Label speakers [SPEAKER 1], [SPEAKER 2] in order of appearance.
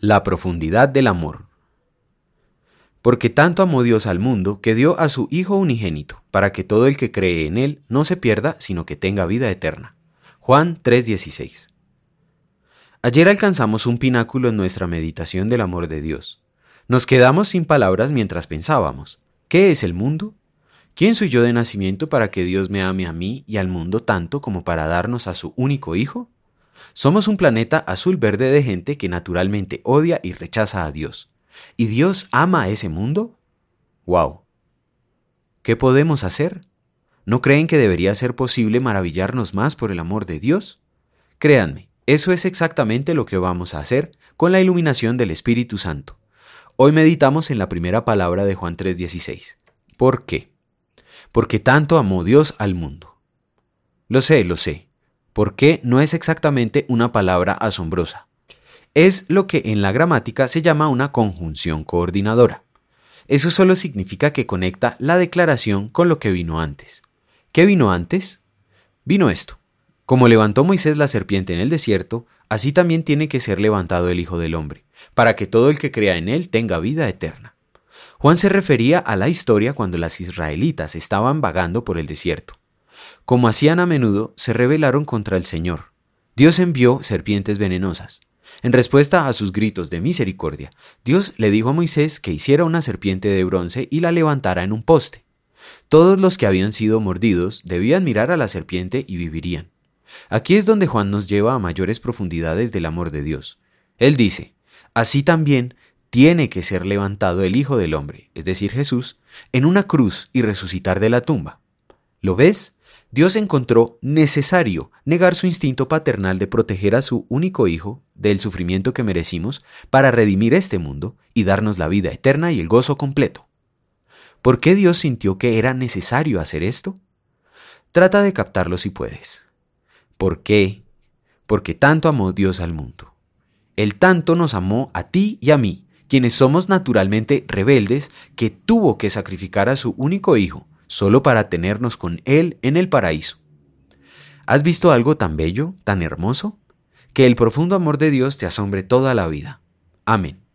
[SPEAKER 1] La profundidad del amor. Porque tanto amó Dios al mundo que dio a su Hijo unigénito, para que todo el que cree en Él no se pierda, sino que tenga vida eterna. Juan 3:16. Ayer alcanzamos un pináculo en nuestra meditación del amor de Dios. Nos quedamos sin palabras mientras pensábamos, ¿qué es el mundo? ¿Quién soy yo de nacimiento para que Dios me ame a mí y al mundo tanto como para darnos a su único Hijo? Somos un planeta azul verde de gente que naturalmente odia y rechaza a Dios. ¿Y Dios ama a ese mundo? ¡Wow! ¿Qué podemos hacer? ¿No creen que debería ser posible maravillarnos más por el amor de Dios? Créanme, eso es exactamente lo que vamos a hacer con la iluminación del Espíritu Santo. Hoy meditamos en la primera palabra de Juan 3:16. ¿Por qué? Porque tanto amó Dios al mundo. Lo sé, lo sé. ¿Por qué no es exactamente una palabra asombrosa? Es lo que en la gramática se llama una conjunción coordinadora. Eso solo significa que conecta la declaración con lo que vino antes. ¿Qué vino antes? Vino esto. Como levantó Moisés la serpiente en el desierto, así también tiene que ser levantado el Hijo del Hombre, para que todo el que crea en él tenga vida eterna. Juan se refería a la historia cuando las israelitas estaban vagando por el desierto. Como hacían a menudo, se rebelaron contra el Señor. Dios envió serpientes venenosas. En respuesta a sus gritos de misericordia, Dios le dijo a Moisés que hiciera una serpiente de bronce y la levantara en un poste. Todos los que habían sido mordidos debían mirar a la serpiente y vivirían. Aquí es donde Juan nos lleva a mayores profundidades del amor de Dios. Él dice, así también tiene que ser levantado el Hijo del Hombre, es decir, Jesús, en una cruz y resucitar de la tumba. ¿Lo ves? Dios encontró necesario negar su instinto paternal de proteger a su único hijo del sufrimiento que merecimos para redimir este mundo y darnos la vida eterna y el gozo completo. ¿Por qué Dios sintió que era necesario hacer esto? Trata de captarlo si puedes. ¿Por qué? Porque tanto amó Dios al mundo. Él tanto nos amó a ti y a mí, quienes somos naturalmente rebeldes, que tuvo que sacrificar a su único hijo solo para tenernos con Él en el paraíso. ¿Has visto algo tan bello, tan hermoso? Que el profundo amor de Dios te asombre toda la vida. Amén.